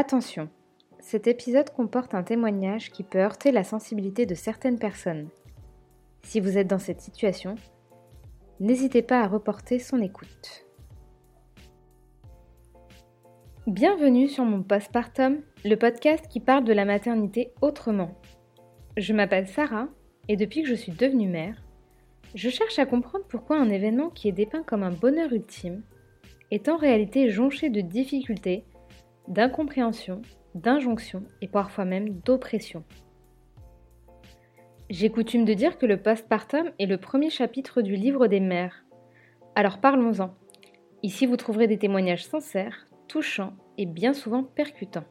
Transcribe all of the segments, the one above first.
Attention, cet épisode comporte un témoignage qui peut heurter la sensibilité de certaines personnes. Si vous êtes dans cette situation, n'hésitez pas à reporter son écoute. Bienvenue sur mon postpartum, le podcast qui parle de la maternité autrement. Je m'appelle Sarah et depuis que je suis devenue mère, je cherche à comprendre pourquoi un événement qui est dépeint comme un bonheur ultime est en réalité jonché de difficultés, d'incompréhension, d'injonctions et parfois même d'oppression. J'ai coutume de dire que le postpartum est le premier chapitre du livre des mères. Alors parlons-en. Ici, vous trouverez des témoignages sincères, touchants et bien souvent percutants.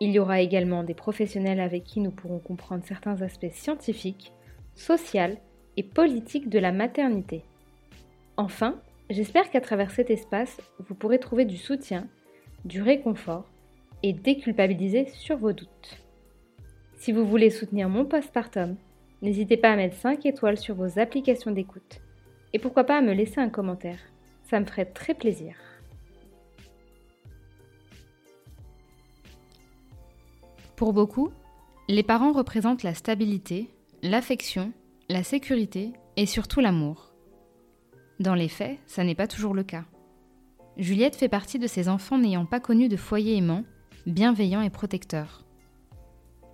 Il y aura également des professionnels avec qui nous pourrons comprendre certains aspects scientifiques, sociaux et politiques de la maternité. Enfin, j'espère qu'à travers cet espace, vous pourrez trouver du soutien, du réconfort et déculpabiliser sur vos doutes. Si vous voulez soutenir mon postpartum, n'hésitez pas à mettre 5 étoiles sur vos applications d'écoute. Et pourquoi pas à me laisser un commentaire. Ça me ferait très plaisir. Pour beaucoup, les parents représentent la stabilité, l'affection, la sécurité et surtout l'amour. Dans les faits, ça n'est pas toujours le cas. Juliette fait partie de ces enfants n'ayant pas connu de foyer aimant, bienveillant et protecteur.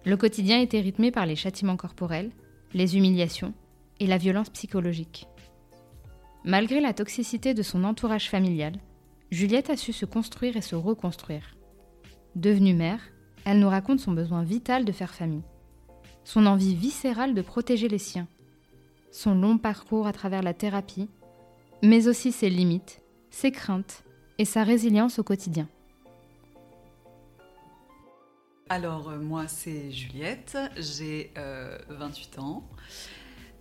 Le quotidien était rythmé par les châtiments corporels, les humiliations et la violence psychologique. Malgré la toxicité de son entourage familial, Juliette a su se construire et se reconstruire. Devenue mère, elle nous raconte son besoin vital de faire famille, son envie viscérale de protéger les siens, son long parcours à travers la thérapie, mais aussi ses limites, ses craintes et sa résilience au quotidien. Alors, euh, moi, c'est Juliette, j'ai 28 euh, ans.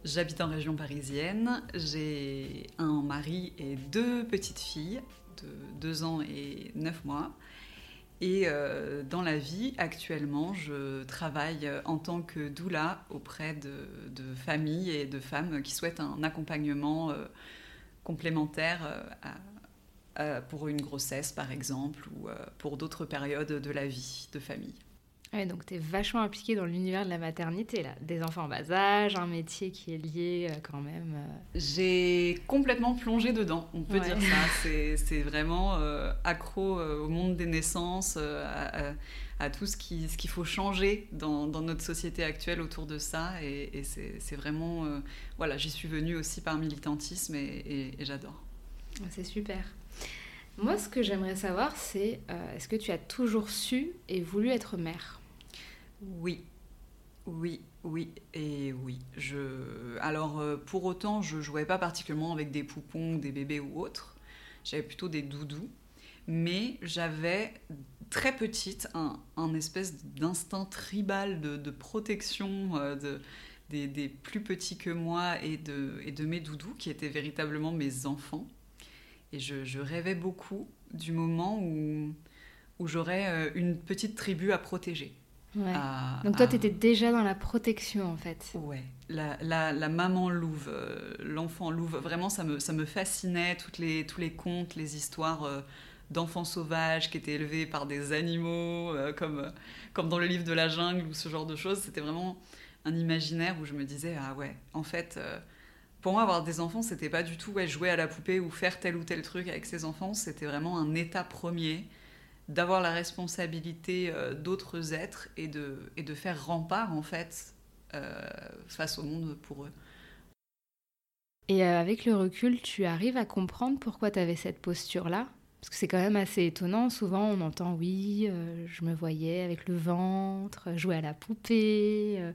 J'habite en région parisienne. J'ai un mari et deux petites filles de 2 ans et 9 mois. Et euh, dans la vie, actuellement, je travaille en tant que doula auprès de, familles et de femmes qui souhaitent un accompagnement complémentaire pour une grossesse, par exemple, ou pour d'autres périodes de la vie de famille. Ouais, donc tu es vachement impliquée dans l'univers de la maternité, là. Des enfants en bas âge, un métier qui est lié euh, quand même. Euh. J'ai complètement plongé dedans, on peut dire ça. C'est vraiment euh, accro au monde des naissances, à, tout ce qu'il ce qu'il faut changer dans, dans, notre société actuelle autour de ça. Et, c'est vraiment. voilà, j'y suis venue aussi par militantisme et, et j'adore. C'est super. Moi, ce que j'aimerais savoir, c'est est-ce que tu as toujours su et voulu être mère? Oui, oui, oui et oui. Je... Alors, euh, pour autant, je jouais pas particulièrement avec des poupons, des bébés ou autres. J'avais plutôt des doudous. Mais j'avais très petite un, espèce d'instinct tribal de, protection euh, de, des, plus petits que moi et de, et de mes doudous, qui étaient véritablement mes enfants. Et je, rêvais beaucoup du moment où, où j'aurais euh, une petite tribu à protéger. Donc toi, tu étais déjà dans la protection, en fait. Ouais. La, la, maman louve, euh, l'enfant louve, vraiment, ça me, ça me fascinait, toutes les, tous les contes, les histoires euh, d'enfants sauvages qui étaient élevés par des animaux, euh, comme, comme dans le livre de la jungle ou ce genre de choses. C'était vraiment un imaginaire où je me disais, ah ouais, en fait... pour moi, avoir des enfants, c'était pas du tout jouer à la poupée ou faire tel ou tel truc avec ses enfants. C'était vraiment un état premier d'avoir la responsabilité euh, d'autres êtres et de, et de faire rempart en fait euh, face au monde pour eux. Et euh, avec le recul, tu arrives à comprendre pourquoi tu avais cette posture-là? Parce que c'est quand même assez étonnant. Souvent, on entend oui, je me voyais avec le ventre, jouer à la poupée,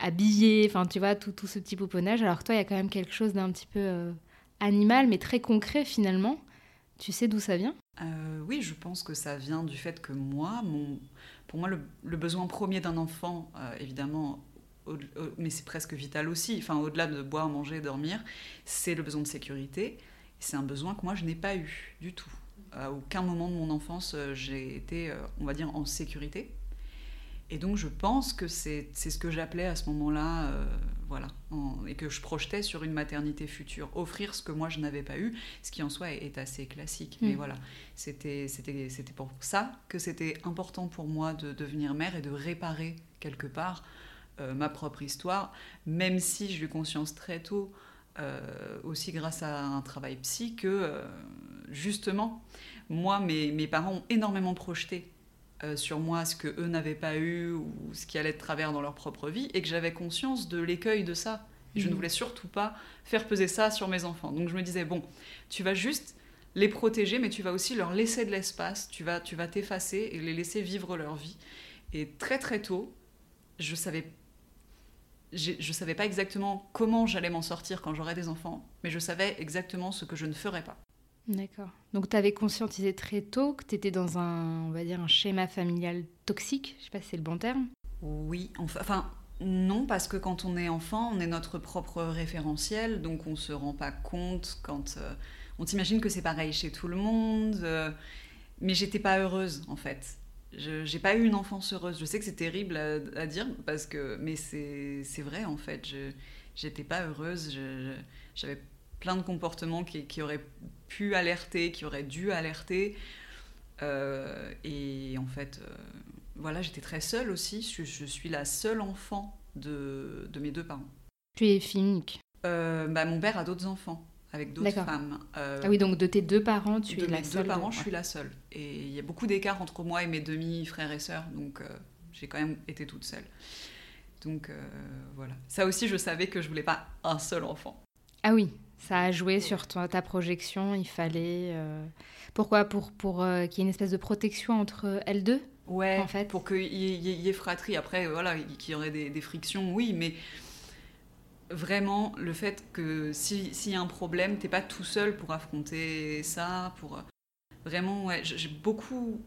habillée, enfin, tu vois, tout, tout, ce petit pouponnage. Alors toi, il y a quand même quelque chose d'un petit peu animal, mais très concret finalement. Tu sais d'où ça vient? Euh, Oui, je pense que ça vient du fait que moi, pour moi, le, besoin premier d'un enfant, euh, évidemment, mais c'est presque vital aussi, enfin, au-delà de boire, manger, dormir, c'est le besoin de sécurité. C'est un besoin que moi, je n'ai pas eu du tout. À aucun moment de mon enfance, euh, j'ai été, on va dire, en sécurité. Et donc je pense que c'est ce que j'appelais à ce moment-là, euh, voilà, et que je projetais sur une maternité future, offrir ce que moi je n'avais pas eu, ce qui en soi est, assez classique. Mais mm. voilà, c'était pour ça que c'était important pour moi de devenir mère et de réparer quelque part euh, ma propre histoire, même si j'ai eu conscience très tôt, euh, aussi grâce à un travail psy, que justement, moi, mes, mes parents ont énormément projeté euh, sur moi ce que eux n'avaient pas eu ou ce qui allait de travers dans leur propre vie et que j'avais conscience de l'écueil de ça. Je ne mhm. voulais surtout pas faire peser ça sur mes enfants. Donc je me disais bon, tu vas juste les protéger, mais tu vas aussi leur laisser de l'espace. Tu vas, tu vas t'effacer et les laisser vivre leur vie. Et très très tôt, je savais je savais pas exactement comment j'allais m'en sortir quand j'aurais des enfants, mais je savais exactement ce que je ne ferais pas. D'accord. Donc tu avais conscientisé très tôt que tu étais dans un, on va dire, un schéma familial toxique, je sais pas si c'est le bon terme. Oui, enfin non, parce que quand on est enfant, on est notre propre référentiel, donc on se rend pas compte quand euh, on s'imagine que c'est pareil chez tout le monde. Euh, mais j'étais pas heureuse en fait. Je j'ai pas eu une enfance heureuse. Je sais que c'est terrible à, dire parce que, mais c'est vrai en fait. Je j'étais pas heureuse. J'avais plein de comportements qui, qui, auraient pu alerter, qui auraient dû alerter. Euh, et en fait, euh, voilà, j'étais très seule aussi. Je, je, suis la seule enfant de, de mes deux parents. Tu es fille unique euh, bah, Mon père a d'autres enfants avec d'autres femmes. ah oui, donc de tes deux parents, tu es la seule. De mes deux parents, je suis la seule. Et il y a beaucoup d'écart entre moi et mes demi-frères et sœurs, donc j'ai quand même été toute seule. Donc voilà. Ça aussi, je savais que je voulais pas un seul enfant. Ah oui, ça a joué sur ta, projection, il fallait... Euh, pourquoi Pour, pour euh, qu'il y ait une espèce de protection entre elles deux Ouais, en fait. pour qu'il y, ait fratrie. Après, voilà, qu'il y aurait des, frictions, oui, mais vraiment, le fait que s'il y a un problème, t'es pas tout seul pour affronter ça, pour... Vraiment, ouais, j'ai beaucoup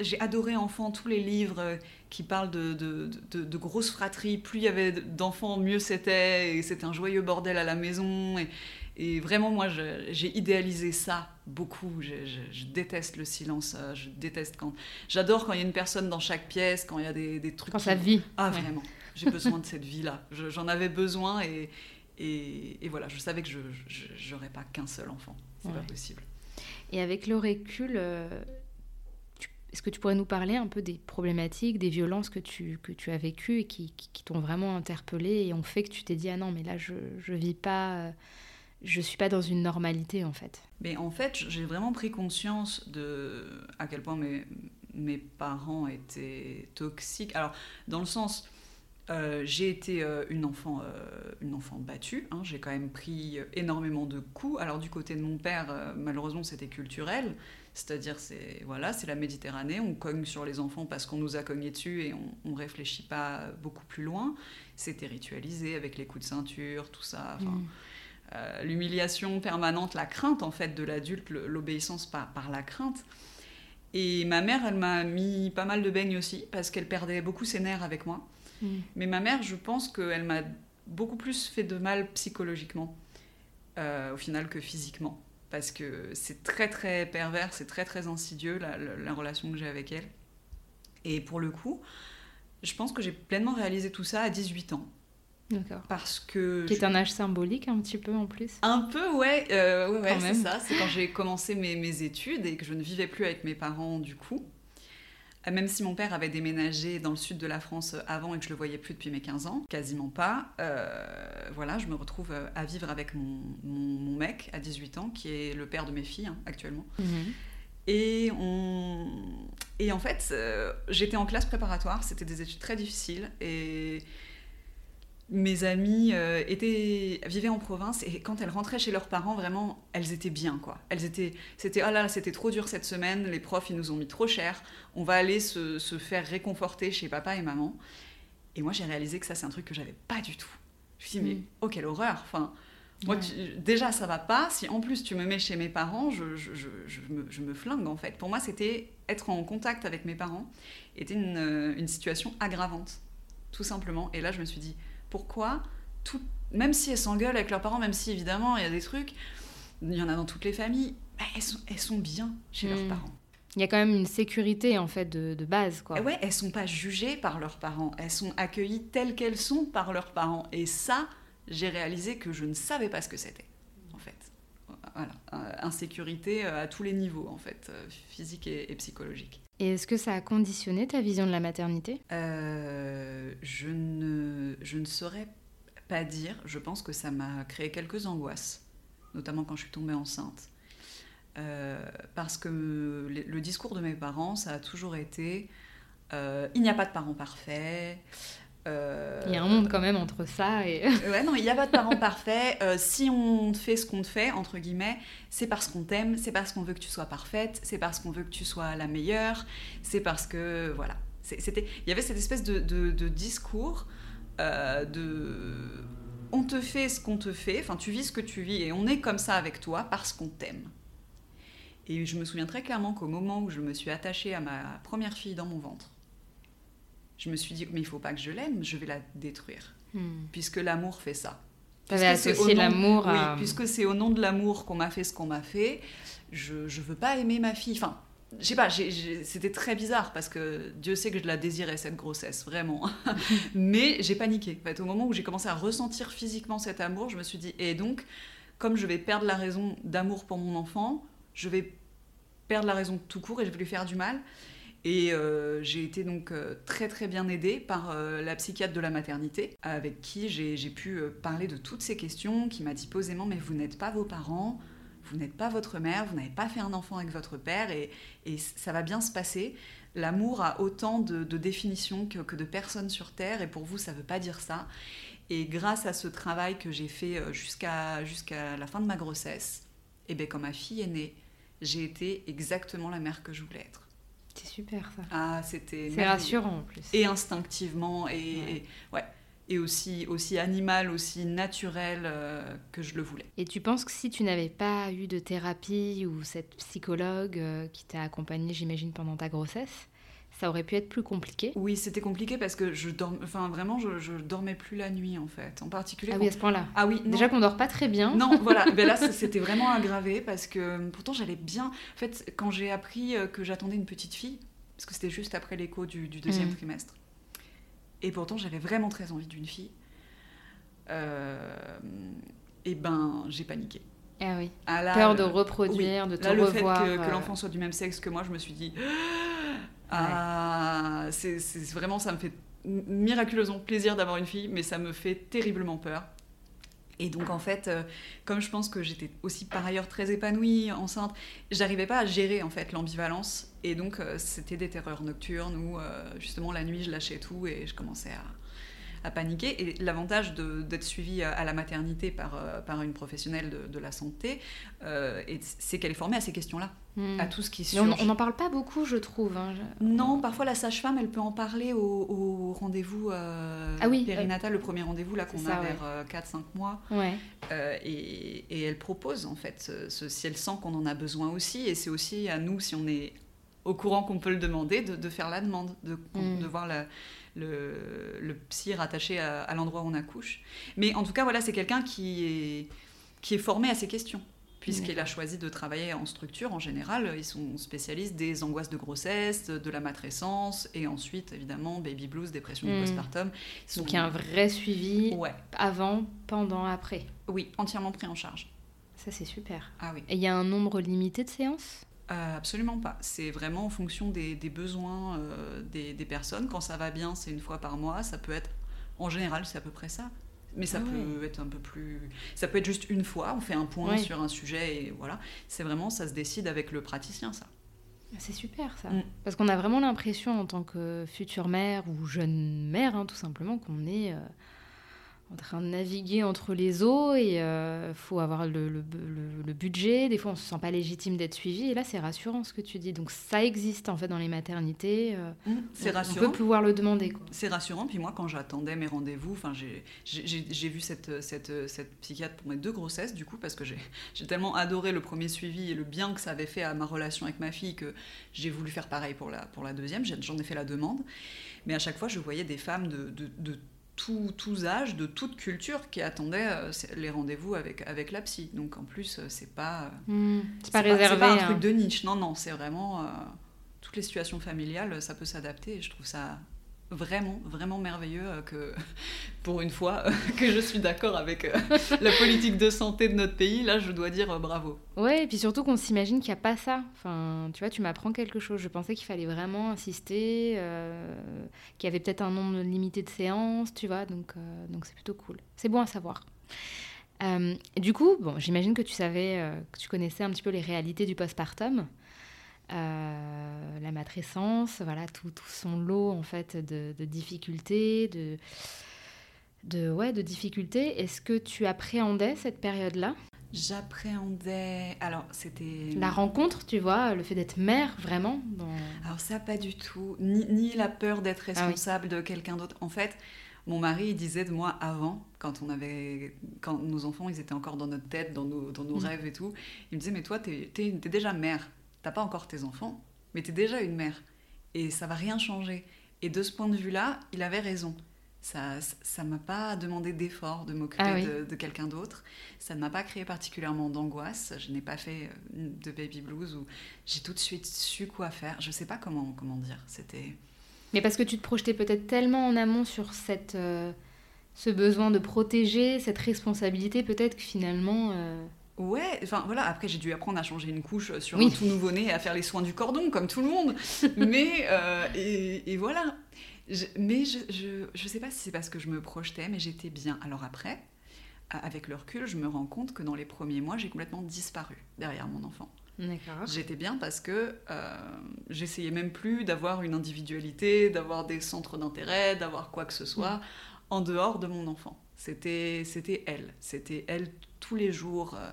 j'ai adoré enfant tous les livres euh, qui parlent de, de, de, grosses fratries. Plus il y avait d'enfants, mieux c'était. Et c'était un joyeux bordel à la maison. Et, et vraiment, moi, j'ai idéalisé ça beaucoup. Je, déteste le silence. Euh, je déteste quand. J'adore quand il y a une personne dans chaque pièce, quand il y a des, des trucs. Quand ça vit. Ah, vraiment. J'ai besoin de cette vie-là. J'en avais besoin et, et, et, voilà, je savais que je n'aurais pas qu'un seul enfant. C'est pas possible. Et avec le recul, euh, est-ce que tu pourrais nous parler un peu des problématiques, des violences que tu, que tu as vécues et qui, t'ont vraiment interpellé et ont fait que tu t'es dit ah non mais là je ne vis pas, euh, je suis pas dans une normalité en fait? Mais en fait j'ai vraiment pris conscience de à quel point mes, mes parents étaient toxiques. Alors dans le sens euh, j'ai été euh, une, enfant, une enfant battue, hein. j'ai quand même pris énormément de coups. Alors du côté de mon père, malheureusement c'était culturel, c'est-à-dire, c'est voilà, c'est la Méditerranée, on cogne sur les enfants parce qu'on nous a cogné dessus et on ne réfléchit pas beaucoup plus loin. C'était ritualisé avec les coups de ceinture, tout ça. Mm. Euh, l'humiliation permanente, la crainte en fait de l'adulte, l'obéissance par, par la crainte. Et ma mère, elle m'a mis pas mal de beignes aussi parce qu'elle perdait beaucoup ses nerfs avec moi. Mm. Mais ma mère, je pense qu'elle m'a beaucoup plus fait de mal psychologiquement euh, au final que physiquement parce que c'est très très pervers, c'est très très insidieux la, relation que j'ai avec elle. Et pour le coup, je pense que j'ai pleinement réalisé tout ça à 18 ans. D'accord. Parce que. Qui est un âge symbolique un petit peu en plus. Un peu, ouais, euh, ouais, c'est ça. C'est quand j'ai commencé mes, mes, études et que je ne vivais plus avec mes parents du coup. Euh, même si mon père avait déménagé dans le sud de la France avant et que je le voyais plus depuis mes 15 ans, quasiment pas, euh, voilà, je me retrouve euh, à vivre avec mon, mon, mec à 18 ans, qui est le père de mes filles hein, actuellement. Mhm. Et, on... et en fait, j'étais en classe préparatoire, c'était des études très difficiles et mes amies euh, étaient, vivaient en province et quand elles rentraient chez leurs parents, vraiment, elles étaient bien, quoi. Elles étaient, c'était, oh là, c'était trop dur cette semaine, les profs, ils nous ont mis trop cher, on va aller se, se faire réconforter chez papa et maman. Et moi, j'ai réalisé que ça, c'est un truc que j'avais pas du tout. Je me suis dit, mais mm. oh, quelle horreur Enfin, moi, déjà, ça va pas. Si en plus tu me mets chez mes parents, je, je, je, je me, me, flingue, en fait. Pour moi, c'était être en contact avec mes parents était une, une situation aggravante, tout simplement. Et là, je me suis dit, pourquoi, tout, même si elles s'engueulent avec leurs parents, même si évidemment il y a des trucs, il y en a dans toutes les familles, elles, sont, elles sont bien chez leurs hmm. parents. Il y a quand même une sécurité en fait de, de base quoi. Et ouais, elles sont pas jugées par leurs parents, elles sont accueillies telles qu'elles sont par leurs parents. Et ça, j'ai réalisé que je ne savais pas ce que c'était en fait. Voilà, Euh, insécurité euh, à tous les niveaux en fait, euh, physique et, et psychologique. Est-ce que ça a conditionné ta vision de la maternité? Euh, je, ne, saurais pas dire. Je pense que ça m'a créé quelques angoisses, notamment quand je suis tombée enceinte. Euh, parce que le, le discours de mes parents, ça a toujours été euh, il n'y a pas de parents parfaits. Euh, Il y a un monde quand même entre ça et. Ouais, non, il n'y a pas de parents parfaits. Euh, si on te fait ce qu'on te fait, entre guillemets, c'est parce qu'on t'aime, c'est parce qu'on veut que tu sois parfaite, c'est parce qu'on veut que tu sois la meilleure, c'est parce que. Voilà. C'était, il y avait cette espèce de, de- de discours euh, de. On te fait ce qu'on te fait, enfin, tu vis ce que tu vis et on est comme ça avec toi parce qu'on t'aime. Et je me souviens très clairement qu'au moment où je me suis attachée à ma première fille dans mon ventre, je me suis dit, mais il faut pas que je l'aime, je vais la détruire Hmm. puisque l'amour fait ça. T'avais Puisque c'est au associé l'amour Oui, à. puisque c'est au nom de l'amour qu'on m'a fait ce qu'on m'a fait, je, je veux pas aimer ma fille. Enfin, je sais pas, c'était très bizarre parce que Dieu sait que je la désirais cette grossesse, vraiment. Mais j'ai paniqué. En fait, au moment où j'ai commencé à ressentir physiquement cet amour, je me suis dit, et donc, comme je vais perdre la raison d'amour pour mon enfant, je vais perdre la raison tout court et je vais lui faire du mal. Et euh, j'ai été donc euh, très très bien aidée par euh, la psychiatre de la maternité, avec qui j'ai pu parler de toutes ces questions, qui m'a dit posément mais vous n'êtes pas vos parents, vous n'êtes pas votre mère, vous n'avez pas fait un enfant avec votre père et, ça va bien se passer. L'amour a autant de, de définitions que, de personnes sur Terre et pour vous ça ne veut pas dire ça. Et grâce à ce travail que j'ai fait jusqu'à la fin de ma grossesse, et bien quand ma fille est née, j'ai été exactement la mère que je voulais être. C'est super ça. Ah, c'était C'est rassurant en plus. Et instinctivement, et, Ouais. et- ouais. Et aussi, aussi animal, aussi naturel euh, que je le voulais. Et tu penses que si tu n'avais pas eu de thérapie ou cette psychologue euh, qui t'a accompagnée, j'imagine, pendant ta grossesse, ça aurait pu être plus compliqué Oui, c'était compliqué parce que je dormais, enfin vraiment, je, je dormais plus la nuit en fait. En particulier. Ah oui, à ce point-là. Ah oui, non. Déjà qu'on dort pas très bien. Non, voilà. Ben là, c'était vraiment aggravé parce que pourtant j'allais bien. En fait, quand j'ai appris euh, que j'attendais une petite fille, parce que c'était juste après l'écho du, du deuxième Mhm. trimestre, et pourtant j'avais vraiment très envie d'une fille, euh, et ben j'ai paniqué. Ah oui. Ah, là, Peur de reproduire, de te Là, le fait que, que euh, l'enfant soit du même sexe que moi, je me suis dit. Ah, c'est vraiment, ça me fait miraculeusement plaisir d'avoir une fille, mais ça me fait terriblement peur. Et donc, en fait, euh, comme je pense que j'étais aussi par ailleurs très épanouie, enceinte, j'arrivais pas à gérer en fait l'ambivalence. Et donc, euh, c'était des terreurs nocturnes où, euh, justement, la nuit, je lâchais tout et je commençais à, à paniquer. Et l'avantage d'être suivie à, à la maternité par, euh, par une professionnelle de, de la santé, euh, c'est qu'elle est formée à ces questions-là, hmm. à tout ce qui Mais on- n'en parle pas beaucoup, je trouve. hein. Je- Non, parfois la sage-femme, elle peut en parler au, au rendez-vous euh, Ah oui, périnatal, le premier rendez-vous là qu'on a ouais. vers 4-5 mois. Ouais. Euh, et, et elle propose en fait, ce- si elle sent qu'on en a besoin aussi, et c'est aussi à nous, si on est au courant qu'on peut le demander, de, de faire la demande, de, Mm. de voir la- le, le psy rattaché à, à l'endroit où on accouche. Mais en tout cas, voilà, c'est quelqu'un qui est, qui est formé à ces questions. Puisqu'il a choisi de travailler en structure, en général, ils sont spécialistes des angoisses de grossesse, de la matrescence, et ensuite, évidemment, baby blues, dépression du Mm. postpartum. Donc il y a un vrai suivi Ouais, avant, pendant, après. oui, entièrement pris en charge. Ça, c'est super. Ah oui. Et il y a un nombre limité de séances? Absolument pas. C'est vraiment en fonction des, des besoins euh, des, des personnes. Quand ça va bien, c'est une fois par mois. Ça peut être, en général, c'est à peu près ça. Mais ça Ah peut être un peu plus. Ça peut être juste une fois. On fait un point Ouais. sur un sujet et voilà. C'est vraiment, ça se décide avec le praticien, ça. C'est super ça. Mm. Parce qu'on a vraiment l'impression en tant que future mère ou jeune mère, hein, tout simplement, qu'on est euh, en train de naviguer entre les eaux et il faut avoir le, le- le- le budget. Des fois, on se sent pas légitime d'être suivi. Et là, c'est rassurant ce que tu dis. Donc ça existe en fait dans les maternités. euh, C'est on- rassurant. On peut pouvoir le demander. C'est rassurant. Puis moi, quand j'attendais mes rendez-vous, enfin, j'ai- vu cette, cette, cette psychiatre pour mes deux grossesses, du coup, parce que j'ai j'ai tellement adoré le premier suivi et le bien que ça avait fait à ma relation avec ma fille que j'ai voulu faire pareil pour la, pour la deuxième. J'en ai fait la demande. Mais à chaque fois, je voyais des femmes de, de, de tout- tous âges, de toute culture, qui attendaient euh, les rendez-vous avec, avec la psy. Donc en plus, euh, c'est pas, euh, Mm. C'est pas c'est réservé. pas un hein. truc de niche. Non, non, c'est vraiment. euh, toutes les situations familiales, ça peut s'adapter. Et je trouve ça vraiment, vraiment merveilleux euh, que, pour une fois, que je suis d'accord avec euh, la politique de santé de notre pays. Là, je dois dire euh, bravo. Ouais, et puis surtout qu'on s'imagine qu'il n'y a pas ça. Enfin, tu vois, tu m'apprends quelque chose. Je pensais qu'il fallait vraiment insister, qu'il y avait peut-être un nombre limité de séances, tu vois. Donc, donc c'est plutôt cool. C'est bon à savoir. du coup, bon, j'imagine que tu savais, que tu connaissais un petit peu les réalités du postpartum. Euh, la matrescence, voilà, tout, tout, son lot en fait de, difficultés, de, de, ouais, de difficultés. Est-ce que tu appréhendais cette période-là? J'appréhendais. Alors, c'était. La rencontre, tu vois, le fait d'être mère, vraiment Alors, ça, pas du tout. Ni, ni la peur d'être ah responsable de quelqu'un d'autre. En fait, mon mari, il disait de moi avant, quand on avait, quand nos enfants, ils étaient encore dans notre tête, dans nos, dans nos mm. rêves et tout, il me disait, mais toi, t'es es, déjà mère t'as pas encore tes enfants, mais t'es déjà une mère. Et ça va rien changer. Et de ce point de vue-là, il avait raison. Ça ça m'a pas demandé d'effort de m'occuper ah de, quelqu'un d'autre. Ça ne m'a pas créé particulièrement d'angoisse. Je n'ai pas fait euh, de baby blues où j'ai tout de suite su quoi faire. Je sais pas comment, comment dire. C'était... Mais parce que tu te projetais peut-être tellement en amont sur cette, euh, ce besoin de protéger, cette responsabilité, peut-être que finalement... Euh, Ouais, enfin voilà, après j'ai dû apprendre à changer une couche sur un tout nouveau-né et à faire les soins du cordon, comme tout le monde. mais, euh, et, voilà. mais je, je, je, sais pas si c'est parce que je me projetais, mais j'étais bien. Alors après, avec le recul, je me rends compte que dans les premiers mois, j'ai complètement disparu derrière mon enfant. D'accord. J'étais bien parce que euh, j'essayais même plus d'avoir une individualité, d'avoir des centres d'intérêt, d'avoir quoi que ce soit mm. en dehors de mon enfant. C'était elle. C'était elle tous les jours. Euh,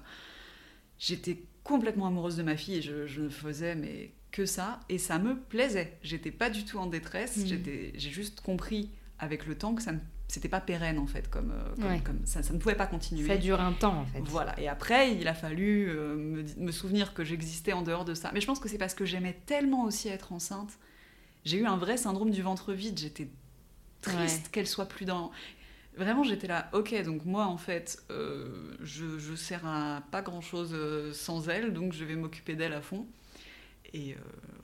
j'étais complètement amoureuse de ma fille et je, ne faisais mais que ça. Et ça me plaisait. J'étais pas du tout en détresse. Mm. J'ai juste compris avec le temps que ça ne c'était pas pérenne en fait comme, euh, comme, ça, ça, ne pouvait pas continuer ça dure un temps en fait voilà et après il a fallu euh, me, me, souvenir que j'existais en dehors de ça mais je pense que c'est parce que j'aimais tellement aussi être enceinte j'ai eu un vrai syndrome du ventre vide j'étais triste qu'elle soit plus dans Vraiment, j'étais là, ok, donc moi, en fait, euh, je, je sers à pas grand-chose euh, sans elle, donc je vais m'occuper d'elle à fond. Et euh,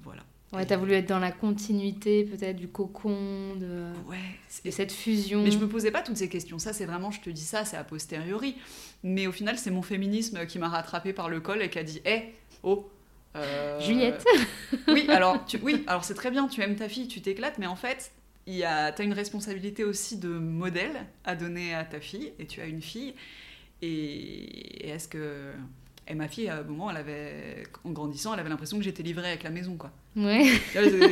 voilà. Ouais, t'as voulu être dans la continuité, peut-être, du cocon, de, ouais, cette fusion. Mais je me posais pas toutes ces questions. Ça, c'est vraiment, je te dis ça, c'est a posteriori. Mais au final, c'est mon féminisme qui m'a rattrapé par le col et qui a dit, hé, oh, Juliette. oui, alors tu, oui, alors c'est très bien, tu aimes ta fille, tu t'éclates, mais en fait, tu as une responsabilité aussi de modèle à donner à ta fille, et tu as une fille. Et, est-ce que. Et ma fille, à un moment, elle avait, en grandissant, elle avait l'impression que j'étais livrée avec la maison, quoi. Ouais.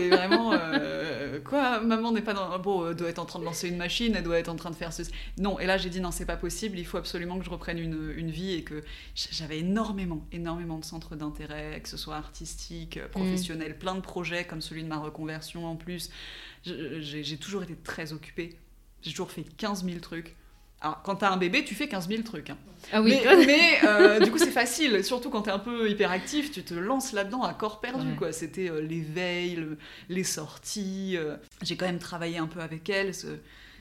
vraiment. Euh, quoi Maman n'est pas dans. Bon, elle doit être en train de lancer une machine, elle doit être en train de faire ceci. Non, et là, j'ai dit non, c'est pas possible, il faut absolument que je reprenne une, une vie et que j'avais énormément, énormément de centres d'intérêt, que ce soit artistique, professionnel, mm. plein de projets comme celui de ma reconversion en plus j'ai toujours été très occupée. J'ai toujours fait 15 000 trucs. Alors, quand t'as un bébé, tu fais 15 000 trucs. Hein. Ah oui. Mais, euh, du coup, c'est facile. Surtout quand t'es un peu hyperactif, tu te lances là-dedans à corps perdu. quoi. C'était euh, les veilles, les sorties. Euh. J'ai quand même travaillé un peu avec elle. Je,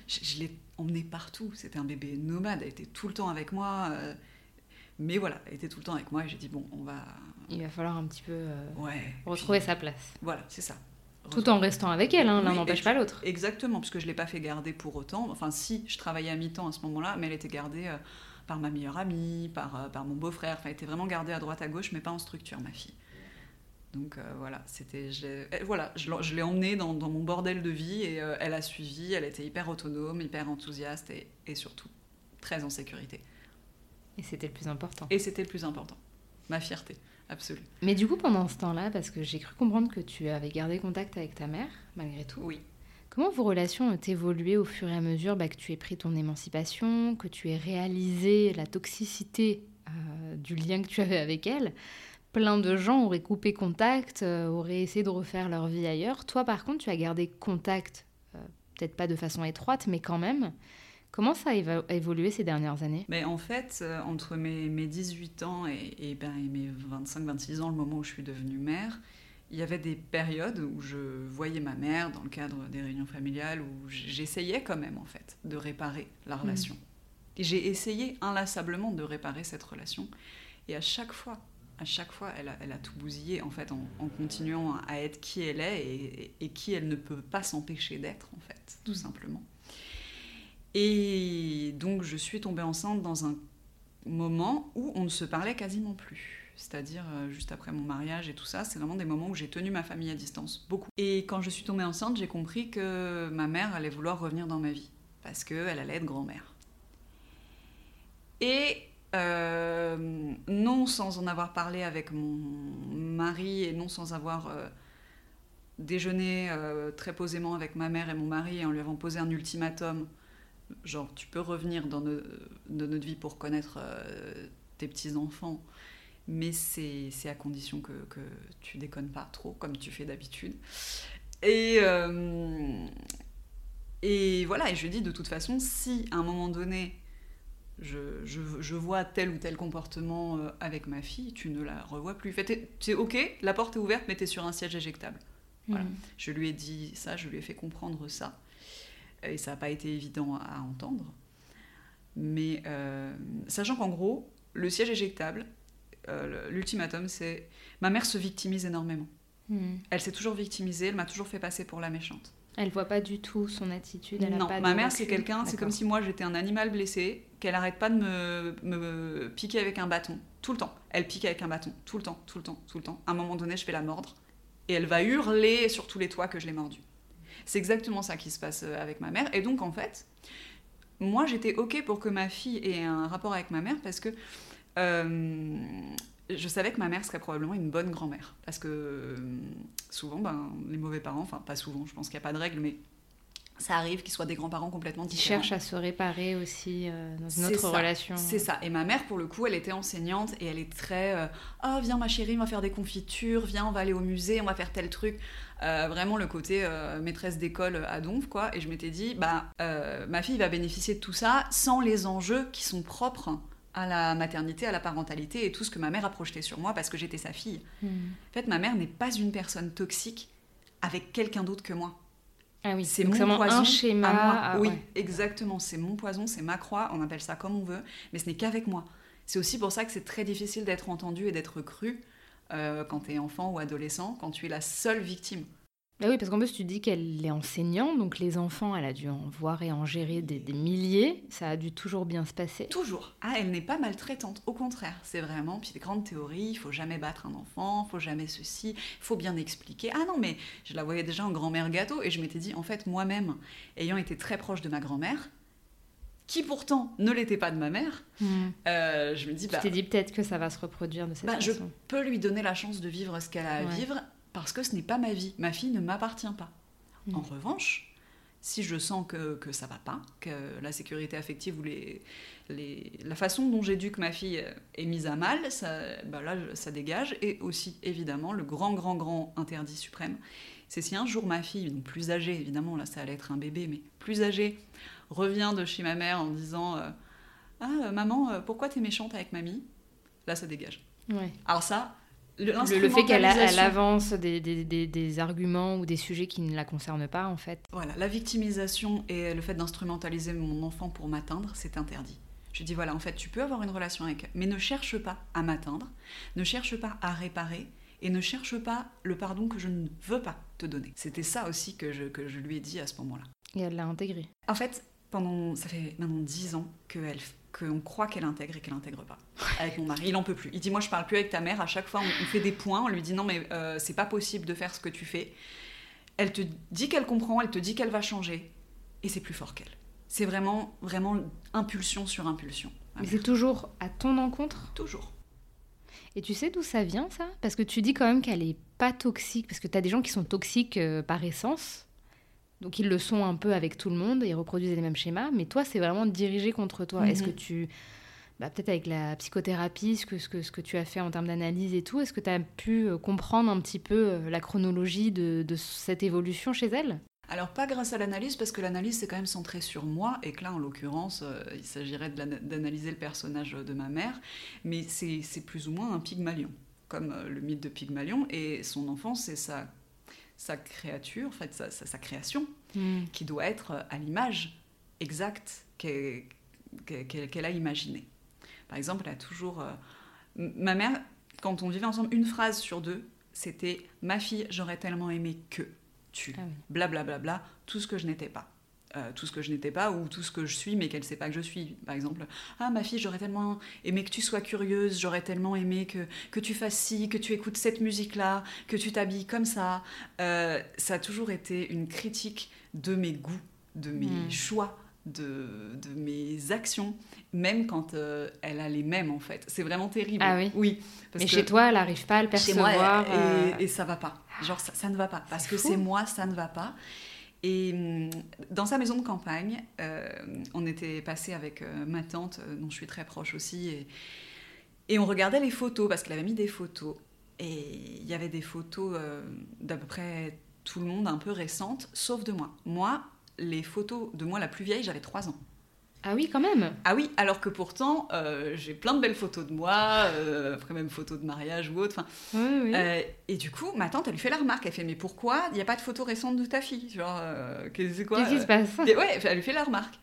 je l'ai emmenée partout. C'était un bébé nomade. Elle était tout le temps avec moi. mais voilà, elle était tout le temps avec moi. Et j'ai dit, bon, on va... Il va falloir un petit peu ouais, retrouver sa place. Voilà, c'est ça. Tout en restant avec elle, hein, l'un n'empêche pas l'autre. Exactement, puisque je ne l'ai pas fait garder pour autant. Enfin, si, je travaillais à mi-temps à ce moment-là, mais elle était gardée euh, par ma meilleure amie, par, euh, par mon beau-frère. Enfin, elle était vraiment gardée à droite à gauche, mais pas en structure, ma fille. Donc euh, voilà, c'était, voilà, je l'ai emmenée dans, dans, mon bordel de vie et elle a suivi. Elle était hyper autonome, hyper enthousiaste et, et surtout très en sécurité. Et c'était le plus important. Et c'était le plus important, ma fierté. Mais du coup, pendant ce temps-là, parce que j'ai cru comprendre que tu avais gardé contact avec ta mère, malgré tout. Oui. Comment vos relations ont évolué au fur et à mesure bah, que tu aies pris ton émancipation, que tu aies réalisé la toxicité euh, du lien que tu avais avec elle? Plein de gens auraient coupé contact, euh, auraient essayé de refaire leur vie ailleurs. Toi, par contre, tu as gardé contact, euh, peut-être pas de façon étroite, mais quand même. Comment ça a évolué ces dernières années? Mais En fait, euh, entre mes, mes, 18 ans et, et, ben, et mes 25-26 ans, le moment où je suis devenue mère, il y avait des périodes où je voyais ma mère dans le cadre des réunions familiales, où j'essayais quand même, en fait, de réparer la relation. Et j'ai essayé inlassablement de réparer cette relation. Et à chaque fois, à chaque fois, elle a, elle a, tout bousillé en fait en, continuant à être qui elle est et, qui elle ne peut pas s'empêcher d'être en fait, tout mm. simplement. Et donc je suis tombée enceinte dans un moment où on ne se parlait quasiment plus. C'est-à-dire euh, juste après mon mariage et tout ça, c'est vraiment des moments où j'ai tenu ma famille à distance, beaucoup. Et quand je suis tombée enceinte, j'ai compris que ma mère allait vouloir revenir dans ma vie, parce qu'elle allait être grand-mère. Et euh, non sans en avoir parlé avec mon mari et non sans avoir euh, déjeuné très posément avec ma mère et mon mari en lui avant posé un ultimatum, genre tu peux revenir dans, notre vie pour connaître tes petits-enfants, mais c'est à condition que, que, tu déconnes pas trop comme tu fais d'habitude. Et, et voilà, et je lui dis de toute façon, si à un moment donné je, vois tel ou tel comportement euh, avec ma fille, tu ne la revois plus. C'est ok, la porte est ouverte, mais tu es sur un siège éjectable. Voilà. Mm. Je lui ai dit ça, je lui ai fait comprendre ça. Et ça n'a pas été évident à, entendre. Mais euh, sachant qu'en gros, le siège éjectable, euh, l'ultimatum, c'est ma mère se victimise énormément. Mm. Elle s'est toujours victimisée, elle m'a toujours fait passer pour la méchante. Elle voit pas du tout son attitude. Elle non, ma mère c'est quelqu'un, c'est comme si moi j'étais un animal blessé, qu'elle arrête pas de me, me, piquer avec un bâton tout le temps. Elle pique avec un bâton tout le temps, tout le temps, tout le temps. À un moment donné, je vais la mordre et elle va hurler sur tous les toits que je l'ai mordue. C'est exactement ça qui se passe euh, avec ma mère. Et donc en fait, moi j'étais ok pour que ma fille ait un rapport avec ma mère parce que euh, je savais que ma mère serait probablement une bonne grand-mère. Parce que euh, souvent, ben, les mauvais parents, enfin pas souvent, je pense qu'il n'y a pas de règle, mais ça arrive qu'ils soient des grands-parents complètement différents. Ils cherchent à se réparer aussi euh, dans une autre relation. C'est ça. Et ma mère, pour le coup, elle était enseignante et elle est très euh, Oh, viens ma chérie, on va faire des confitures, viens, on va aller au musée, on va faire tel truc. vraiment le côté maîtresse d'école à Donf, quoi. Et je m'étais dit Bah, ma fille va bénéficier de tout ça sans les enjeux qui sont propres à la maternité, à la parentalité et tout ce que ma mère a projeté sur moi parce que j'étais sa fille. Hmm. En fait, ma mère n'est pas une personne toxique avec quelqu'un d'autre que moi. Ah oui, c'est mon poison un schéma. À moi. oui, exactement. C'est mon poison, c'est ma croix. On appelle ça comme on veut, mais ce n'est qu'avec moi. C'est aussi pour ça que c'est très difficile d'être entendu et d'être cru euh, quand tu es enfant ou adolescent, quand tu es la seule victime. Bah oui, parce qu'en plus, tu dis qu'elle est enseignante, donc les enfants, elle a dû en voir et en gérer des, milliers. Ça a dû toujours bien se passer. Toujours. Ah, elle n'est pas maltraitante. Au contraire, c'est vraiment. Puis les grandes théories, il faut jamais battre un enfant, il faut jamais ceci, il faut bien expliquer. Ah non, mais je la voyais déjà en grand-mère gâteau et je m'étais dit, en fait, moi-même, ayant été très proche de ma grand-mère, qui pourtant ne l'était pas de ma mère, hmm. euh, je me dis... Bah, tu t'es dit peut-être que ça va se reproduire de cette bah, façon. Je peux lui donner la chance de vivre ce qu'elle a à vivre parce que ce n'est pas ma vie. Ma fille ne m'appartient pas. Mm. En revanche, si je sens que, que ça va pas, que la sécurité affective ou les, les, la façon dont j'éduque ma fille est mise à mal, ça, bah là, ça dégage. Et aussi, évidemment, le grand, grand, grand interdit suprême, c'est si un jour ma fille, donc plus âgée, évidemment, là, ça allait être un bébé, mais plus âgée, revient de chez ma mère en disant euh, Ah, maman, euh, pourquoi t'es méchante avec mamie? Là, ça dégage. Ouais. Alors ça, le, fait qu'elle avance des, des, des, arguments ou des sujets qui ne la concernent pas, en fait. Voilà, la victimisation et le fait d'instrumentaliser mon enfant pour m'atteindre, c'est interdit. Je dis voilà, en fait, tu peux avoir une relation avec, mais ne cherche pas à m'atteindre, ne cherche pas à réparer et ne cherche pas le pardon que je ne veux pas te donner. C'était ça aussi que je, que je lui ai dit à ce moment-là. Et elle l'a intégré. En fait, pendant, ça fait maintenant dix ans qu'elle qu'on croit qu'elle intègre et qu'elle intègre pas. Avec mon mari, il en peut plus. Il dit moi je parle plus avec ta mère. À chaque fois on, fait des points. On lui dit non mais euh, c'est pas possible de faire ce que tu fais. Elle te dit qu'elle comprend, elle te dit qu'elle va changer, et c'est plus fort qu'elle. C'est vraiment vraiment impulsion sur impulsion. Mais c'est toujours à ton encontre? Toujours. Et tu sais d'où ça vient ça? Parce que tu dis quand même qu'elle est pas toxique, parce que tu as des gens qui sont toxiques euh, par essence. Donc ils le sont un peu avec tout le monde, ils reproduisent les mêmes schémas, mais toi, c'est vraiment dirigé contre toi. Est-ce que mhm. tu, bah, peut-être avec la psychothérapie, ce que, ce, que, ce que tu as fait en termes d'analyse et tout, est-ce que tu as pu euh, comprendre un petit peu euh, la chronologie de, de cette évolution chez elle? Alors pas grâce à l'analyse, parce que l'analyse c'est quand même centré sur moi, et que là en l'occurrence euh, il s'agirait d'analyser le personnage de ma mère, mais c'est plus ou moins un Pygmalion, comme le mythe de Pygmalion, et son enfance c'est sa sa créature, en fait, sa, création, hmm. qui doit être à l'image exacte qu'elle a imaginée. Par exemple, elle a toujours. Euh, ma mère, quand on vivait ensemble, une phrase sur deux, c'était Ma fille, j'aurais tellement aimé que tu. Ah oui. Blablabla, bla, bla, bla, tout ce que je n'étais pas. Euh, tout ce que je n'étais pas ou tout ce que je suis mais qu'elle ne sait pas que je suis. Par exemple, ah ma fille, j'aurais tellement aimé que tu sois curieuse, j'aurais tellement aimé que, que tu fasses ci, que tu écoutes cette musique-là, que tu t'habilles comme ça. Euh, ça a toujours été une critique de mes goûts, de mes Hmm. choix, de, de mes actions, même quand euh, elle a les mêmes en fait. C'est vraiment terrible. Ah oui Oui. parce Mais que- chez toi, elle n'arrive pas à le chez moi, percevoir. et, euh, et ça va pas. Genre, ça, ça ne va pas. Parce que c'est moi, ça ne va pas. Et hum, dans sa maison de campagne, euh, on était passé avec euh, ma tante, euh, dont je suis très proche aussi, et, on regardait les photos, parce qu'elle avait mis des photos. Et il y avait des photos d'à peu près tout le monde, un peu récentes, sauf de moi. Moi, les photos de moi la plus vieille, j'avais 3 ans. Ah oui, quand même. Ah oui, alors que pourtant, euh, j'ai plein de belles photos de moi, euh, après même photos de mariage ou autre. Oui, oui. euh, et du coup, ma tante, elle lui fait la remarque. Elle fait Mais pourquoi il n'y a pas de photo récente de ta fille Genre, qu'est-ce quoi Qu'est-ce qui se passe? et Ouais, elle lui fait la remarque.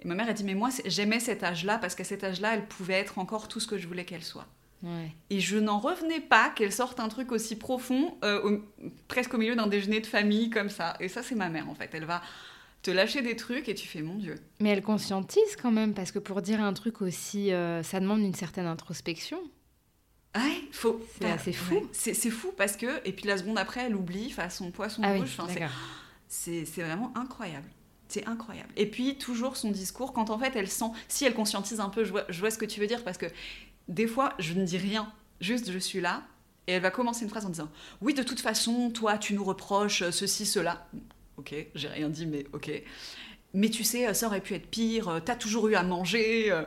Et ma mère, elle dit Mais moi, j'aimais cet âge-là parce qu'à cet âge-là, elle pouvait être encore tout ce que je voulais qu'elle soit. Ouais. Et je n'en revenais pas qu'elle sorte un truc aussi profond, au- presque au milieu d'un déjeuner de famille comme ça. Et ça, c'est ma mère, en fait. Elle va te lâcher des trucs et tu fais Mon Dieu. Mais elle conscientise quand même, parce que pour dire un truc aussi, euh, ça demande une certaine introspection. Ouais, faut. C'est bah, assez fou. ouais, C'est fou parce que. Et puis la seconde après, elle oublie, façon poisson Ah rouge. C'est- d'accord. C'est c'est vraiment incroyable. C'est incroyable. Et puis, toujours son discours, quand en fait elle sent, si elle conscientise un peu, je vois, je vois ce que tu veux dire, parce que des fois, je ne dis rien, juste je suis là, et elle va commencer une phrase en disant Oui, de toute façon, toi, tu nous reproches ceci, cela. Ok, j'ai rien dit, mais ok. Mais tu sais, ça aurait pu être pire, euh, t'as toujours eu à manger, euh,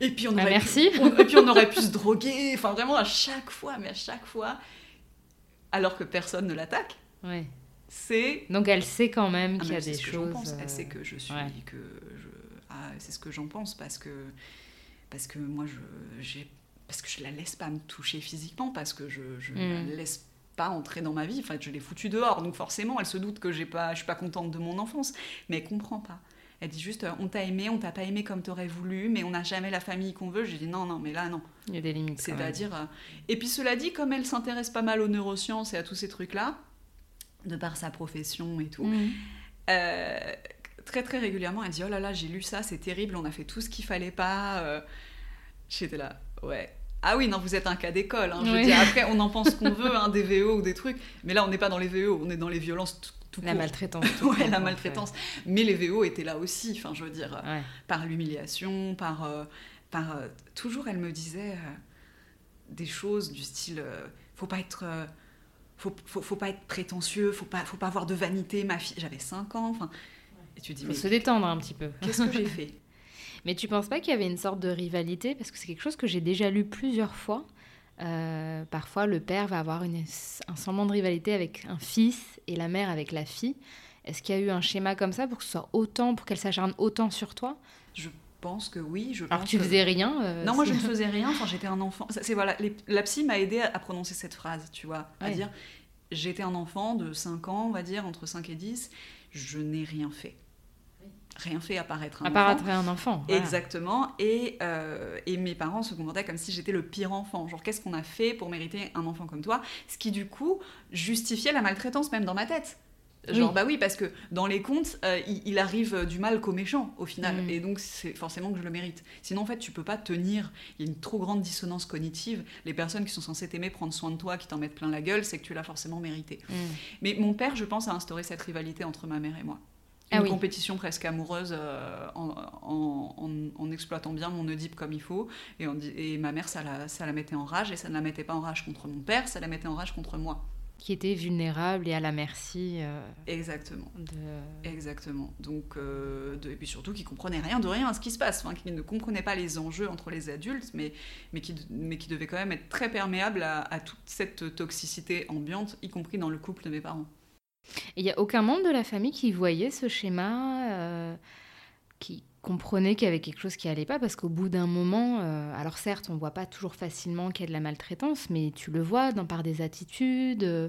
et puis on Ah, aurait merci. pu, on- et puis on aurait pu se droguer, enfin vraiment à chaque fois, mais à chaque fois, alors que personne ne l'attaque, Ouais. c'est Donc elle sait quand même ah, qu'il y a des choses. pense. Elle euh, sait que je suis, ouais. que je, ah, c'est ce que j'en pense parce que parce que moi je, j'ai, parce que je la laisse pas me toucher physiquement parce que je, je Mm. la laisse pas entrer dans ma vie. Enfin, je l'ai foutue dehors, donc forcément, elle se doute que j'ai pas, je suis pas contente de mon enfance, mais elle comprend pas. Elle dit juste, euh, on t'a aimé, on t'a pas aimé comme t'aurais voulu, mais on n'a jamais la famille qu'on veut. J'ai dit non, non, mais là non. Il y a des limites. C'est-à-dire. euh, Et puis cela dit, comme elle s'intéresse pas mal aux neurosciences et à tous ces trucs-là, de par sa profession et tout, Mhm. euh, très très régulièrement, elle dit Oh là là, j'ai lu ça, c'est terrible, on a fait tout ce qu'il fallait pas. euh. J'étais là, ouais. Ah oui, non, vous êtes un cas d'école. hein. Oui. après, on en pense qu'on veut, hein, des VO ou des trucs. Mais là, on n'est pas dans les VO, on est dans les violences tout, tout La court. maltraitance. tout Ouais, court, la maltraitance. Mais les VO étaient là aussi, enfin, je veux dire. Ouais. par l'humiliation, par. euh, par euh, toujours, elle me disait euh, des choses du style euh, faut pas être. euh, faut, faut, faut pas être prétentieux, faut pas, faut pas avoir de vanité, ma fille. J'avais 5 ans, enfin. Et tu dis, Faut mais se détendre un petit peu. qu'est-ce que j'ai fait? Mais tu penses pas qu'il y avait une sorte de rivalité? Parce que c'est quelque chose que j'ai déjà lu plusieurs fois. Euh, parfois, le père va avoir une- un semblant de rivalité avec un fils et la mère avec la fille. Est-ce qu'il y a eu un schéma comme ça pour que ce soit autant, pour qu'elle s'acharne autant sur toi? Je pense que oui. Je Alors pense tu que- faisais rien euh, Non, moi je ne faisais rien quand j'étais un enfant. C'est voilà, les- la psy m'a aidé à, à prononcer cette phrase, tu vois, à dire j'étais un enfant de 5 ans, on va dire, entre 5 et 10, je n'ai rien fait. Rien fait à paraître un À enfant. un enfant. voilà. Exactement. Et, euh, et mes parents se comportaient comme si j'étais le pire enfant. Genre, qu'est-ce qu'on a fait pour mériter un enfant comme toi? Ce qui, du coup, justifiait la maltraitance, même dans ma tête. Genre, Oui. bah oui, parce que dans les contes, euh, il, il arrive du mal qu'au méchant, au final. Mm. Et donc, c'est forcément que je le mérite. Sinon, en fait, tu peux pas tenir. Il y a une trop grande dissonance cognitive. Les personnes qui sont censées t'aimer, prendre soin de toi, qui t'en mettent plein la gueule, c'est que tu l'as forcément mérité. Mm. Mais mon père, je pense, a instauré cette rivalité entre ma mère et moi. Ah Une oui. compétition presque amoureuse euh, en, en- en- en exploitant bien mon Oedipe comme il faut. Et, on dit- et ma mère, ça la, ça la mettait en rage. Et ça ne la mettait pas en rage contre mon père, ça la mettait en rage contre moi. Qui était vulnérable et à la merci euh, Exactement. de. Exactement. Donc, euh, de- et puis surtout, qui comprenait rien de rien à ce qui se passe, qui ne comprenait pas les enjeux entre les adultes, mais, mais, qui, mais qui devait quand même être très perméable à, à toute cette toxicité ambiante, y compris dans le couple de mes parents. Il n'y a aucun membre de la famille qui voyait ce schéma, euh, qui comprenait qu'il y avait quelque chose qui allait pas, parce qu'au bout d'un moment, euh, alors certes, on voit pas toujours facilement qu'il y a de la maltraitance, mais tu le vois dans, par des attitudes. euh,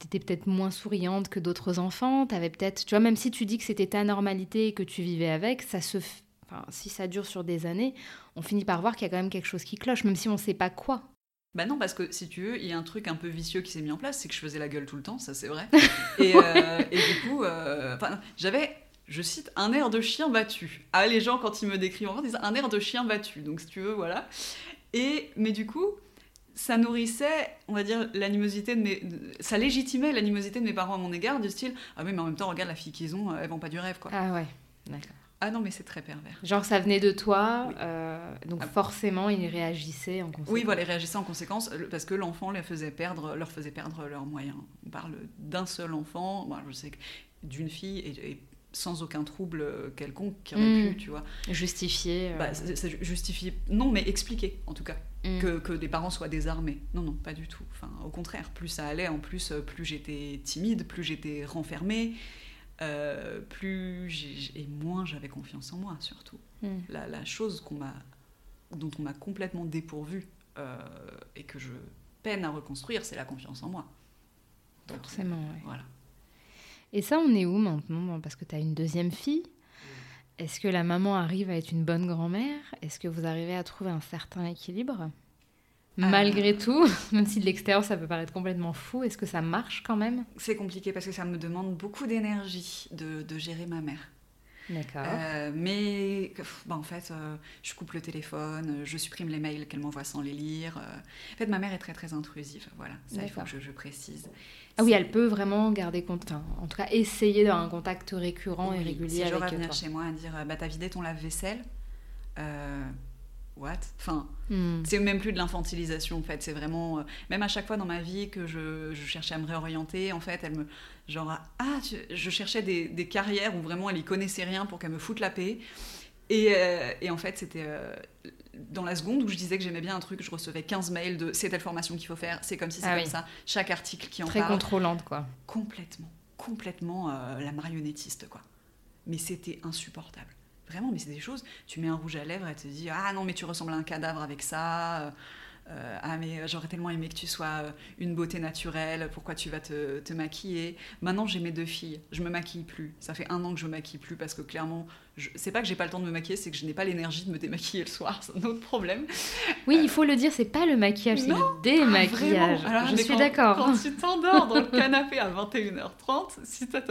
T'étais peut-être moins souriante que d'autres enfants. T'avais peut-être, tu vois, même si tu dis que c'était ta normalité et que tu vivais avec, ça se, enfin, si ça dure sur des années, on finit par voir qu'il y a quand même quelque chose qui cloche, même si on ne sait pas quoi. Bah non, parce que si tu veux, il y a un truc un peu vicieux qui s'est mis en place, c'est que je faisais la gueule tout le temps, ça c'est vrai. et, euh, et, du coup, euh, j'avais, je cite, un air de chien battu. Ah, les gens, quand ils me décrivent encore, disent un air de chien battu. Donc si tu veux, voilà. Et, mais du coup, ça nourrissait, on va dire, l'animosité de mes. Ça légitimait l'animosité de mes parents à mon égard, du style Ah oui, mais en même temps, regarde la fille qu'ils ont, elles vont pas du rêve, quoi. Ah ouais, d'accord. Ah non, mais c'est très pervers. Genre, ça venait de toi, euh, donc ah. forcément, ils réagissaient en conséquence. Oui, voilà, ils réagissaient en conséquence parce que l'enfant leur faisait perdre, leur faisait perdre leurs moyens. On parle d'un seul enfant, moi, je sais d'une fille et, sans aucun trouble quelconque qui aurait hmm. pu, tu vois. Justifier. Euh... Bah, justifier, non, mais expliquer en tout cas. Hmm. Que, que des parents soient désarmés. Non, non, pas du tout. Enfin, au contraire, plus ça allait, en plus, plus j'étais timide, plus j'étais renfermée. Euh, plus et moins j'avais confiance en moi surtout. Hmm. La, chose qu'on m'a, dont on m'a complètement dépourvu euh, et que je peine à reconstruire, c'est la confiance en moi. Forcément, oui. Voilà. Et ça, on est où maintenant Parce que tu as une deuxième fille? Est-ce que la maman arrive à être une bonne grand-mère? Est-ce que vous arrivez à trouver un certain équilibre? Malgré tout, même si de l'extérieur ça peut paraître complètement fou, est-ce que ça marche quand même? C'est compliqué parce que ça me demande beaucoup d'énergie de, gérer ma mère. D'accord. Euh, mais bah, en fait, euh, je coupe le téléphone, je supprime les mails qu'elle m'envoie sans les lire. Euh. En fait, ma mère est très très intrusive, voilà, ça il faut que je, précise. Ah oui, elle peut vraiment garder contact, en tout cas essayer d'avoir un contact récurrent et régulier avec toi. venir chez moi et dire bah, T'as vidé ton lave-vaisselle what? Enfin, hmm. c'est même plus de l'infantilisation en fait. C'est vraiment, euh, même à chaque fois dans ma vie que je, cherchais à me réorienter, en fait, elle me, genre, ah, je cherchais des, carrières où vraiment elle y connaissait rien pour qu'elle me foute la paix. Et, euh, en fait, c'était euh, dans la seconde où je disais que j'aimais bien un truc, je recevais 15 mails de c'est telle formation qu'il faut faire, c'est comme si c'est ah comme ça, chaque article qui en Très parle. Très contrôlante, quoi. Complètement, complètement la marionnettiste, quoi. Mais c'était insupportable. Vraiment, mais c'est des choses. Tu mets un rouge à lèvres, et te dit Ah non, mais tu ressembles à un cadavre avec ça. Euh, euh, ah mais j'aurais tellement aimé que tu sois euh, une beauté naturelle, pourquoi tu vas te, te maquiller? Maintenant j'ai mes deux filles, je me maquille plus. Ça fait un an que je me maquille plus parce que clairement c'est pas que j'ai pas le temps de me maquiller, c'est que je n'ai pas l'énergie de me démaquiller le soir, c'est un autre problème. Oui, il faut le dire, c'est pas le maquillage, c'est le démaquillage. Ah, je suis d'accord. Quand tu t'endors dans le canapé à 21h30, si t'as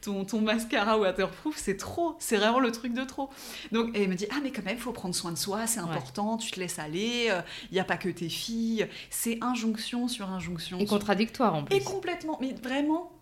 ton, ton, mascara waterproof, c'est trop, c'est vraiment le truc de trop. Donc, et elle me dit, ah mais quand même, il faut prendre soin de soi, c'est important, tu te laisses aller, il euh, n'y a pas que tes filles, c'est injonction sur injonction. Et contradictoire en plus. Et complètement, mais vraiment,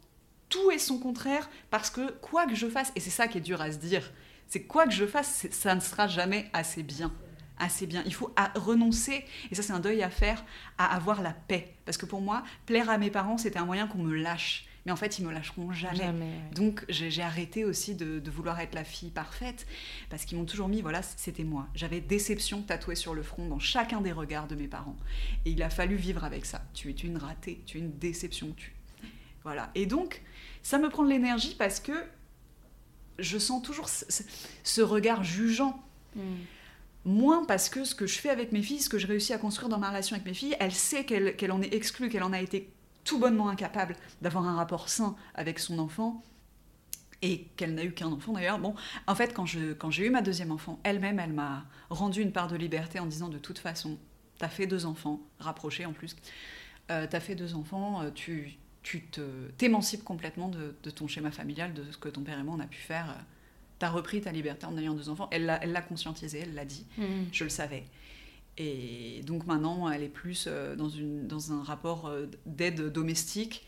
tout est son contraire, parce que quoi que je fasse, et c'est ça qui est dur à se dire, c'est quoi que je fasse, ça ne sera jamais assez bien. Assez bien. Il faut renoncer, et ça c'est un deuil à faire, à avoir la paix. Parce que pour moi, plaire à mes parents, c'était un moyen qu'on me lâche. Mais en fait, ils me lâcheront jamais. Donc j'ai arrêté aussi de, vouloir être la fille parfaite, parce qu'ils m'ont toujours mis, voilà, c'était moi. J'avais déception tatouée sur le front dans chacun des regards de mes parents. Et il a fallu vivre avec ça. Tu es une ratée, tu es une déception. Tu... Voilà. Et donc, ça me prend de l'énergie parce que je sens toujours ce, regard jugeant. Hmm. Moins parce que ce que je fais avec mes filles, ce que je réussis à construire dans ma relation avec mes filles, elle sait qu'elle en est exclue, qu'elle en a été tout bonnement incapable d'avoir un rapport sain avec son enfant et qu'elle n'a eu qu'un enfant d'ailleurs. Bon, en fait, quand j'ai quand eu ma deuxième enfant, elle-même, elle, m'a rendu une part de liberté en disant de toute façon, t'as fait deux enfants, rapprochés en plus, euh, t'as fait deux enfants, euh, tu, tu t'émancipes complètement de, ton schéma familial, de ce que ton père et moi on a pu faire. Tu as repris ta liberté en ayant deux enfants. Elle l'a, conscientisé, elle l'a dit. Mm. Je le savais. Et donc maintenant, elle est plus euh, dans, une, dans un rapport euh, d'aide domestique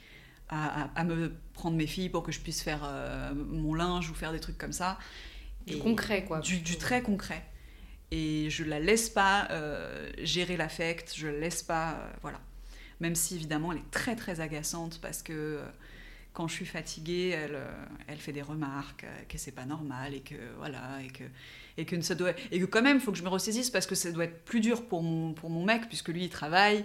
à, me prendre mes filles pour que je puisse faire euh, mon linge ou faire des trucs comme ça. Du concret, quoi. Du, très concret. Et je la laisse pas gérer l'affect, je la laisse pas. voilà même si évidemment elle est très très agaçante parce que euh, quand je suis fatiguée, elle, euh, elle fait des remarques euh, que c'est pas normal et que voilà et que et que ça doit et que quand même il faut que je me ressaisisse parce que ça doit être plus dur pour mon pour mon mec puisque lui il travaille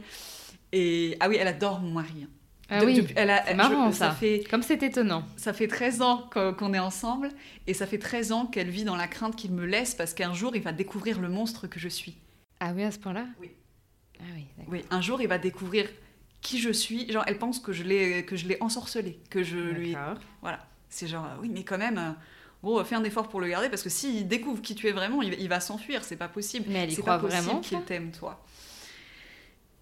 et ah oui elle adore mon mari. Hein. Ah oui, c'est marrant ça. fait, Comme c'est étonnant. Ça fait 13 ans qu'on est ensemble et ça fait 13 ans qu'elle vit dans la crainte qu'il me laisse parce qu'un jour il va découvrir le monstre que je suis. Ah oui, à ce point-là? Oui. Ah oui, oui, un jour il va découvrir qui je suis. Genre, elle pense que je l'ai que je l'ai ensorcelé, que je lui. Voilà. C'est genre, oui, mais quand même. Euh, bon, fais un effort pour le garder parce que s'il découvre qui tu es vraiment, il, va s'enfuir. C'est pas possible. Mais elle y croit pas vraiment qu'il t'aime, toi.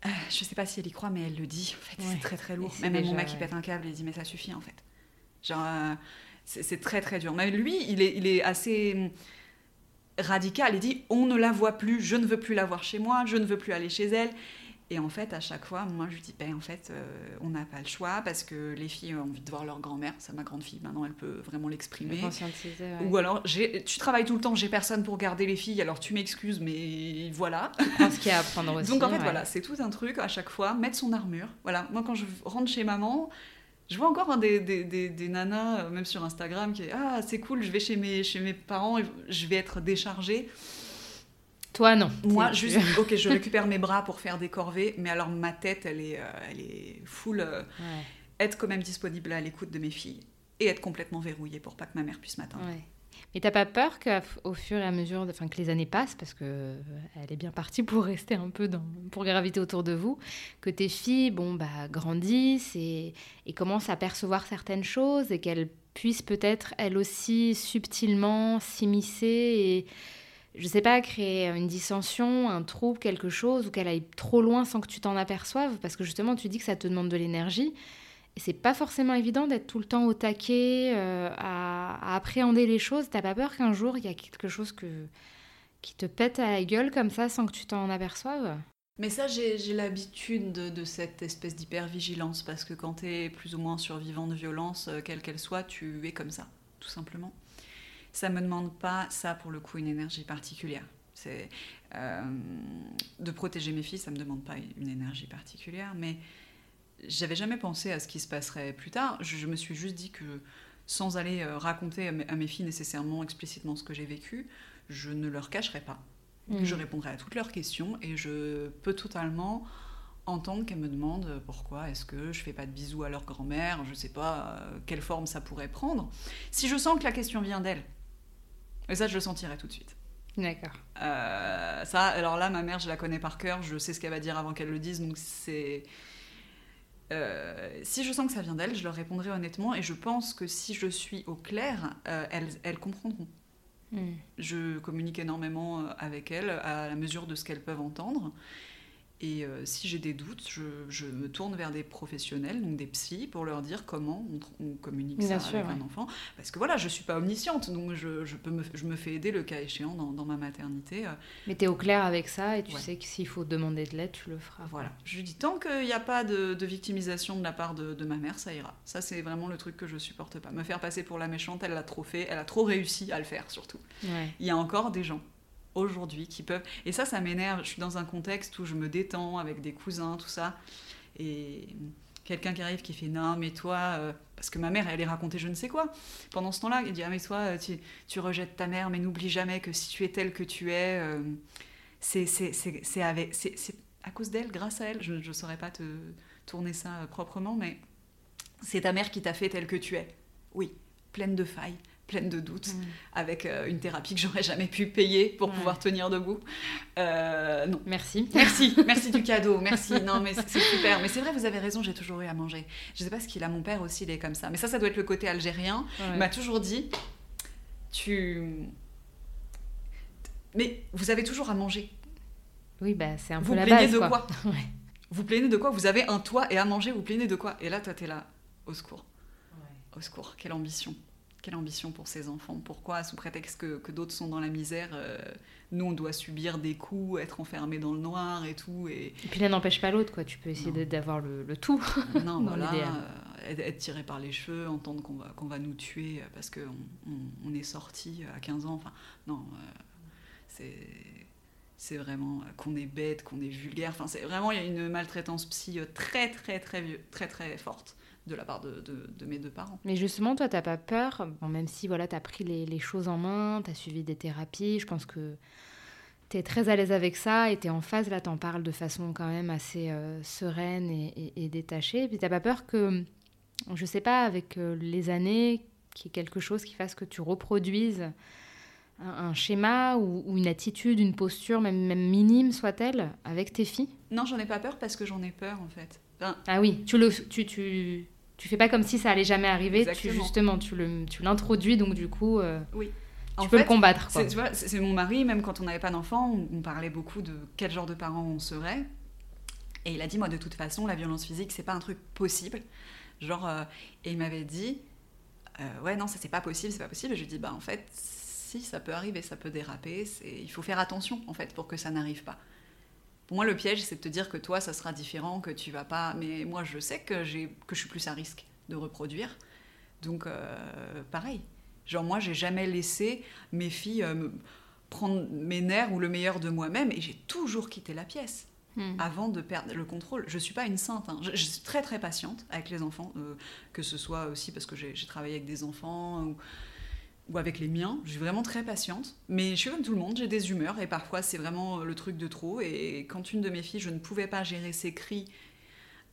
euh, je sais pas si elle y croit, mais elle le dit. En fait, Ouais. c'est très très lourd. Même mon déjà, mec qui ouais. pète un câble, il dit mais ça suffit en fait. Genre, euh, c'est c'est très très dur. Mais lui, il est, il est assez hum, radical. Il dit on ne la voit plus, je ne veux plus la voir chez moi, je ne veux plus aller chez elle. Et en fait, à chaque fois, moi, je lui dis, ben, en fait, euh, on n'a pas le choix parce que les filles ont envie de voir leur grand-mère. C'est ma grande fille, maintenant, elle peut vraiment l'exprimer. Ouais. Ou alors, tu travailles tout le temps, j'ai personne pour garder les filles, alors tu m'excuses, mais voilà. Pense qu'il y a à apprendre aussi. Donc en fait, ouais. voilà, c'est tout un truc à chaque fois, mettre son armure. Voilà, moi quand je rentre chez maman, je vois encore hein, des, des, des, des nanas, euh, même sur Instagram, qui Ah, c'est cool, je vais chez mes, chez mes parents, je vais être déchargée. Toi, non. Moi, juste, ok, je récupère mes bras pour faire des corvées, mais alors ma tête, elle est, euh, elle est full. euh, Ouais, être quand même disponible à l'écoute de mes filles et être complètement verrouillée pour pas que ma mère puisse m'atteindre. ouais. Mais t'as pas peur qu'au fur et à mesure, enfin que les années passent, parce que euh, elle est bien partie pour rester un peu dans, pour graviter autour de vous, que tes filles, bon bah grandissent et, et commencent à percevoir certaines choses et qu'elles puissent peut-être elles aussi subtilement s'immiscer et je sais pas créer une dissension, un trouble, quelque chose ou qu'elle aille trop loin sans que tu t'en aperçoives, parce que justement tu dis que ça te demande de l'énergie. Et c'est pas forcément évident d'être tout le temps au taquet, euh, à, appréhender les choses. T'as pas peur qu'un jour il y a quelque chose que, qui te pète à la gueule comme ça sans que tu t'en aperçoives? Mais ça, j'ai l'habitude de, de cette espèce d'hypervigilance parce que quand tu es plus ou moins survivant de violence, euh, quelle qu'elle soit, tu es comme ça, tout simplement. Ça me demande pas, ça pour le coup, une énergie particulière. C'est euh, de protéger mes filles, ça me demande pas une énergie particulière, mais j'avais jamais pensé à ce qui se passerait plus tard. Je, je me suis juste dit que sans aller euh, raconter à mes, à mes filles nécessairement explicitement ce que j'ai vécu, je ne leur cacherai pas. Mm. Je répondrai à toutes leurs questions et je peux totalement entendre qu'elles me demandent pourquoi est-ce que je fais pas de bisous à leur grand-mère, je sais pas euh, quelle forme ça pourrait prendre. Si je sens que la question vient d'elle, et ça je le sentirai tout de suite. D'accord. Euh, ça, alors là, ma mère, je la connais par cœur, je sais ce qu'elle va dire avant qu'elle le dise, donc c'est. Euh, si je sens que ça vient d'elle, je leur répondrai honnêtement, et je pense que si je suis au clair, euh, elles, elles comprendront. Mm. Je communique énormément avec elles à la mesure de ce qu'elles peuvent entendre. Et euh, si j'ai des doutes, je, je me tourne vers des professionnels, donc des psys, pour leur dire comment on, communique Bien ça sûr, avec ouais. un enfant. Parce que voilà, je suis pas omnisciente, donc je, je peux me, je me fais aider le cas échéant dans, dans ma maternité. euh, Mais t'es au clair avec ça et tu Ouais. sais que s'il faut demander de l'aide, tu le feras. Voilà. Je lui dis, tant qu'il n'y a pas de, de victimisation de la part de, de ma mère, ça ira. Ça, c'est vraiment le truc que je supporte pas. Me faire passer pour la méchante, elle l'a trop fait, elle a trop réussi à le faire, surtout. Ouais. Il y a encore des gens aujourd'hui qui peuvent. Et ça, ça m'énerve. Je suis dans un contexte où je me détends avec des cousins, tout ça. Et quelqu'un qui arrive qui fait non, mais toi. euh, Parce que ma mère, elle allait raconter je ne sais quoi. Pendant ce temps-là, il dit ah, mais toi, euh, tu, rejettes ta mère, mais n'oublie jamais que si tu es telle que tu es, euh, c'est c'est- c'est à cause d'elle, grâce à elle. Je ne saurais pas te tourner ça euh, proprement, mais c'est ta mère qui t'a fait telle que tu es. Oui, pleine de failles, pleine de doutes Mm. avec euh, une thérapie que j'aurais jamais pu payer pour Ouais. pouvoir tenir debout. Euh, non. Merci. Merci, merci du cadeau, merci. Non, mais c'est super. Mais c'est vrai, vous avez raison, j'ai toujours eu à manger. Je sais pas ce qu'il a, mon père aussi, il est comme ça. Mais ça, ça doit être le côté algérien. Ouais. Il m'a toujours dit, tu... Mais vous avez toujours à manger. Oui, bah c'est un Vous peu la plaignez base. de quoi. quoi? Ouais. Vous plaignez de quoi? Vous avez un toit et à manger, vous plaignez de quoi? Et là, toi, t'es là, au secours. Au secours, quelle ambition. Quelle ambition pour ces enfants? Pourquoi, sous prétexte que, que d'autres sont dans la misère, euh, nous, on doit subir des coups, être enfermés dans le noir et tout. Et Et puis l'un n'empêche pas l'autre, quoi. Tu peux essayer d'avoir le, le tout. non, voilà, euh, être- tiré par les cheveux, entendre qu'on va, qu'on va nous tuer parce qu'on on, on est sorti à 15 ans. Enfin, non, euh, c'est... C'est vraiment euh, qu'on est bête, qu'on est vulgaire. Enfin, c'est vraiment il y a une maltraitance psy euh, très très très très très forte de la part de, de- de mes deux parents. Mais justement, toi, t'as pas peur, bon, même si voilà, t'as pris les, les choses en main, t'as suivi des thérapies, je pense que t'es très à l'aise avec ça et t'es en phase, là, t'en parles de façon quand même assez euh, sereine et, et- et détachée. Puis t'as pas peur que, je sais pas, avec euh, les années, qu'il y ait quelque chose qui fasse que tu reproduises un, un schéma ou, ou une attitude, une posture, même, même minime soit-elle, avec tes filles? Non, j'en ai pas peur parce que j'en ai peur en fait. Enfin, Ah oui, tu le, tu, tu, tu fais pas comme si ça allait jamais arriver, tu, justement, tu l'introduis, donc du coup, euh, en tu peux fait, le combattre. Quoi. C'est, tu vois, c'est- c'est mon mari, même quand on n'avait pas d'enfant, on, on parlait beaucoup de quel genre de parents on serait. Et il a dit, moi, de toute façon, la violence physique, c'est pas un truc possible. Genre, euh, et il m'avait dit, euh, ouais, non, ça c'est pas possible, c'est pas possible. Et je lui ai dit, bah en fait, si, ça peut arriver, ça peut déraper. Il faut faire attention, en fait, pour que ça n'arrive pas. Pour moi, le piège, c'est de te dire que toi, ça sera différent, que tu vas pas. Mais moi, je sais que, que je suis plus à risque de reproduire. Donc, euh, pareil. Genre, moi, j'ai jamais laissé mes filles prendre mes nerfs ou le meilleur de moi-même et j'ai toujours quitté la pièce. Hmm. avant de perdre le contrôle. Je ne suis pas une sainte. Hein. Je, suis très très patiente avec les enfants, euh, que ce soit aussi parce que j'ai travaillé avec des enfants ou, ou, avec les miens. Je suis vraiment très patiente. Mais je suis comme tout le monde, j'ai des humeurs et parfois c'est vraiment le truc de trop. Et quand une de mes filles, je ne pouvais pas gérer ses cris,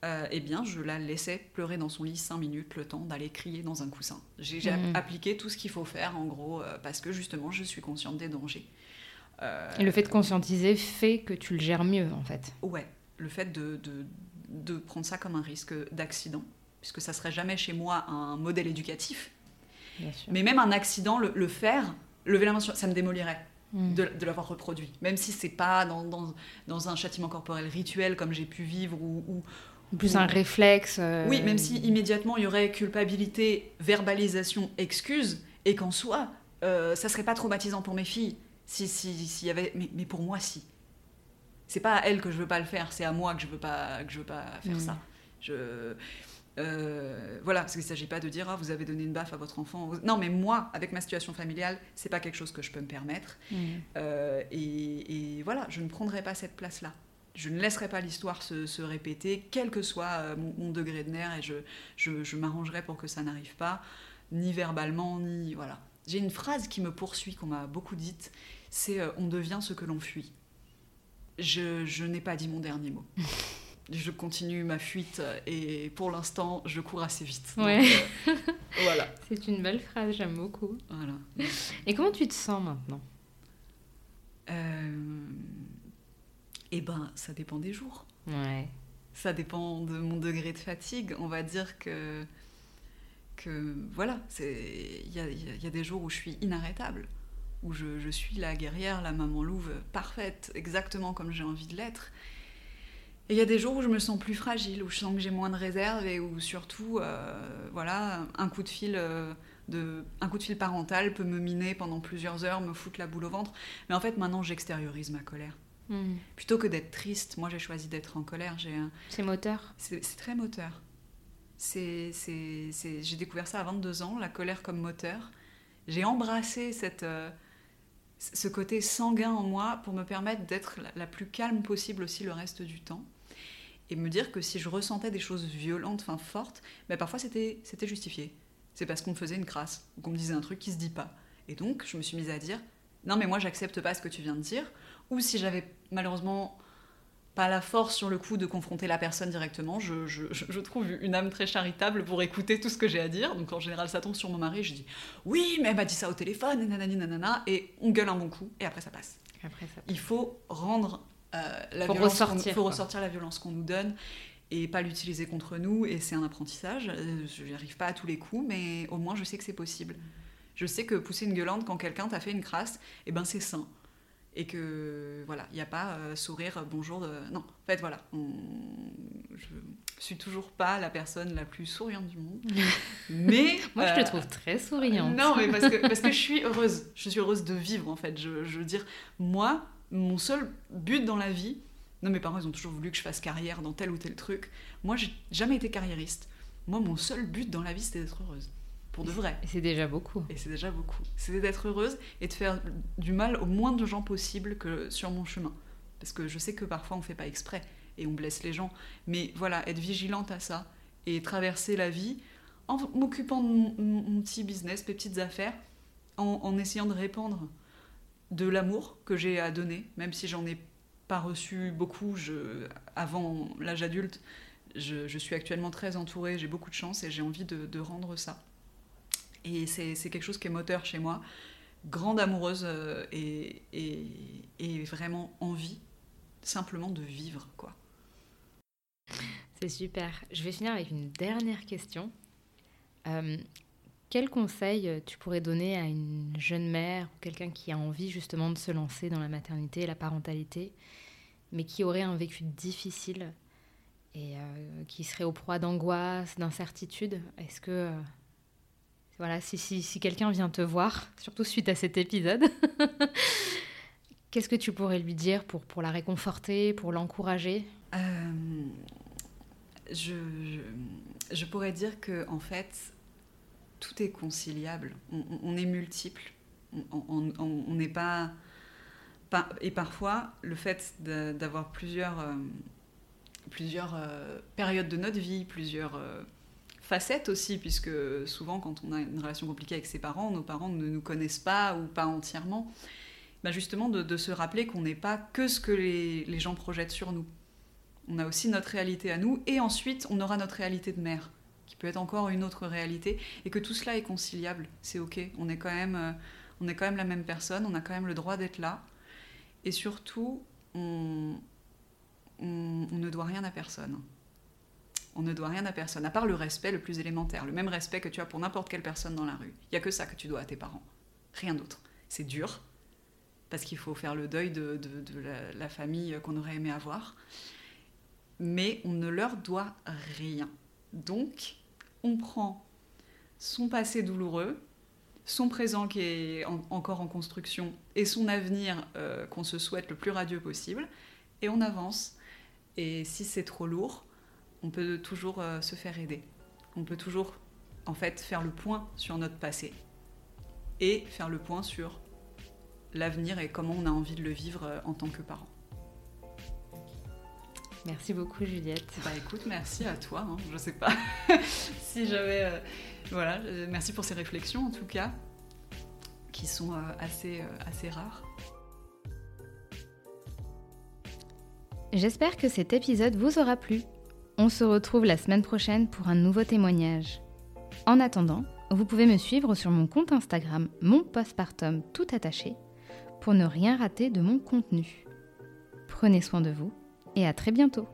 euh, eh bien je la laissais pleurer dans son lit cinq minutes, le temps d'aller crier dans un coussin. J'ai hmm. appliqué tout ce qu'il faut faire en gros euh, parce que justement je suis consciente des dangers. Et le fait de conscientiser fait que tu le gères mieux, en fait. Ouais, le fait de, de, prendre ça comme un risque d'accident, puisque ça serait jamais chez moi un modèle éducatif. Mais même un accident, le, faire, lever la main sur, ça me démolirait. Hmm. De, l'avoir reproduit, même si c'est pas dans, dans, dans, un châtiment corporel rituel comme j'ai pu vivre ou, ou plus un réflexe. Euh, oui, même si immédiatement il y aurait culpabilité, verbalisation, excuse, et qu'en soi, euh, ça serait pas traumatisant pour mes filles. Si, si, s'il y avait, mais, pour moi, si. C'est pas à elle que je veux pas le faire, c'est à moi que je veux pas, que je veux pas faire mm. ça. Je, euh, voilà, parce qu'il ne s'agit pas de dire ah, vous avez donné une baffe à votre enfant. Non, mais moi, avec ma situation familiale, c'est pas quelque chose que je peux me permettre. Mm. Euh, et, voilà, je ne prendrai pas cette place-là. Je ne laisserai pas l'histoire se, répéter, quel que soit euh, mon, degré de nerf, et je, je, je m'arrangerai pour que ça n'arrive pas, ni verbalement, ni voilà. J'ai une phrase qui me poursuit, qu'on m'a beaucoup dite, c'est euh, on devient ce que l'on fuit. Je, n'ai pas dit mon dernier mot. je continue ma fuite euh, et pour l'instant, je cours assez vite. Ouais. Euh, voilà. C'est une belle phrase, j'aime beaucoup. Voilà. Et comment tu te sens maintenant? Eh ben, ça dépend des jours. Ouais. Ça dépend de mon degré de fatigue. On va dire que que voilà, il y a, y a, des jours où je suis inarrêtable où je, suis la guerrière, la maman louve parfaite, exactement comme j'ai envie de l'être. Et il y a des jours où je me sens plus fragile, où je sens que j'ai moins de réserve et où surtout, euh, voilà, un coup de fil euh, de, un coup de fil parental peut me miner pendant plusieurs heures, me foutre la boule au ventre. Mais en fait, maintenant, j'extériorise ma colère. Hmm. Plutôt que d'être triste, moi j'ai choisi d'être en colère. C'est moteur. C'est très moteur. J'ai découvert ça à 22 ans, la colère comme moteur. J'ai embrassé cette, euh, ce côté sanguin en moi pour me permettre d'être la, plus calme possible aussi le reste du temps. Et me dire que si je ressentais des choses violentes, enfin fortes, ben parfois c'était justifié. C'est parce qu'on me faisait une crasse ou qu'on me disait un truc qui se dit pas. Et donc je me suis mise à dire non mais moi j'accepte pas ce que tu viens de dire. Ou si j'avais malheureusement pas la force sur le coup de confronter la personne directement. Je, je, je, trouve une âme très charitable pour écouter tout ce que j'ai à dire. Donc en général, ça tombe sur mon mari. Je dis oui, mais elle m'a dit ça au téléphone, et nanani, nanana, et on gueule un bon coup, et après ça passe. Après, ça Il faut rendre euh, la violence, ressortir, faut ressortir la violence qu'on nous donne et pas l'utiliser contre nous. Et c'est un apprentissage. Euh, je n'y arrive pas à tous les coups, mais au moins je sais que c'est possible. Je sais que pousser une gueulante quand quelqu'un t'a fait une crasse, eh ben c'est sain et que voilà, il n'y a pas euh, sourire, bonjour. Non, en fait, voilà, je suis toujours pas la personne la plus souriante du monde, mais moi je te trouve très souriante. Non, mais parce que parce que je suis heureuse, je suis heureuse de vivre en fait. Je, je veux dire, moi, mon seul but dans la vie, non, mes parents ils ont toujours voulu que je fasse carrière dans tel ou tel truc. Moi, j'ai jamais été carriériste. Moi, mon seul but dans la vie, c'était d'être heureuse de vrai. Et c'est déjà beaucoup. Et c'est déjà beaucoup. C'était d'être heureuse et de faire du mal au moins de gens possible que sur mon chemin. Parce que je sais que parfois on fait pas exprès et on blesse les gens. Mais voilà, être vigilante à ça et traverser la vie en m'occupant de mon, petit business, mes petites affaires, en, essayant de répandre de l'amour que j'ai à donner, même si j'en ai pas reçu beaucoup avant l'âge adulte. Je, suis actuellement très entourée, j'ai beaucoup de chance et j'ai envie de rendre ça. Et c'est quelque chose qui est moteur chez moi. Grande amoureuse euh, et, et, vraiment envie simplement de vivre, quoi. C'est super. Je vais finir avec une dernière question. Euh, quel conseil tu pourrais donner à une jeune mère ou quelqu'un qui a envie justement de se lancer dans la maternité et la parentalité, mais qui aurait un vécu difficile et qui seraient au proie d'angoisse, d'incertitude? Est-ce que voilà, si, si, quelqu'un vient te voir, surtout suite à cet épisode, qu'est-ce que tu pourrais lui dire pour, la réconforter, pour l'encourager? Euh, je, je, pourrais dire que en fait, tout est conciliable. On, est multiple. On n'est pas, Et parfois, le fait d'avoir plusieurs, euh, plusieurs euh, périodes de notre vie, plusieurs facettes aussi, puisque souvent quand on a une relation compliquée avec ses parents, nos parents ne nous connaissent pas ou pas entièrement. Bah justement, de, se rappeler qu'on n'est pas que ce que les, les, gens projettent sur nous. On a aussi notre réalité à nous, et ensuite on aura notre réalité de mère, peut être encore une autre réalité, et que tout cela est conciliable. C'est ok, on est quand même, euh, on est quand même la même personne, on a quand même le droit d'être là, et surtout, on, ne doit rien à personne. On ne doit rien à personne, à part le respect le plus élémentaire, le même respect que tu as pour n'importe quelle personne dans la rue. Il n'y a que ça que tu dois à tes parents. Rien d'autre. C'est dur, parce qu'il faut faire le deuil de, la, famille qu'on aurait aimé avoir. Mais on ne leur doit rien. Donc, on prend son passé douloureux, son présent qui est encore en construction et son avenir euh, qu'on se souhaite le plus radieux possible, et on avance. Et si c'est trop lourd, on peut toujours euh, se faire aider. On peut toujours, en fait, faire le point sur notre passé et faire le point sur l'avenir et comment on a envie de le vivre euh, en tant que parent. Merci beaucoup Juliette. Bah écoute, merci à toi. Hein. Je sais pas si j'avais... Euh, voilà, merci pour ces réflexions en tout cas, qui sont assez, assez rares. J'espère que cet épisode vous aura plu. On se retrouve la semaine prochaine pour un nouveau témoignage. En attendant, vous pouvez me suivre sur mon compte Instagram, mon postpartum tout attaché, pour ne rien rater de mon contenu. Prenez soin de vous et à très bientôt.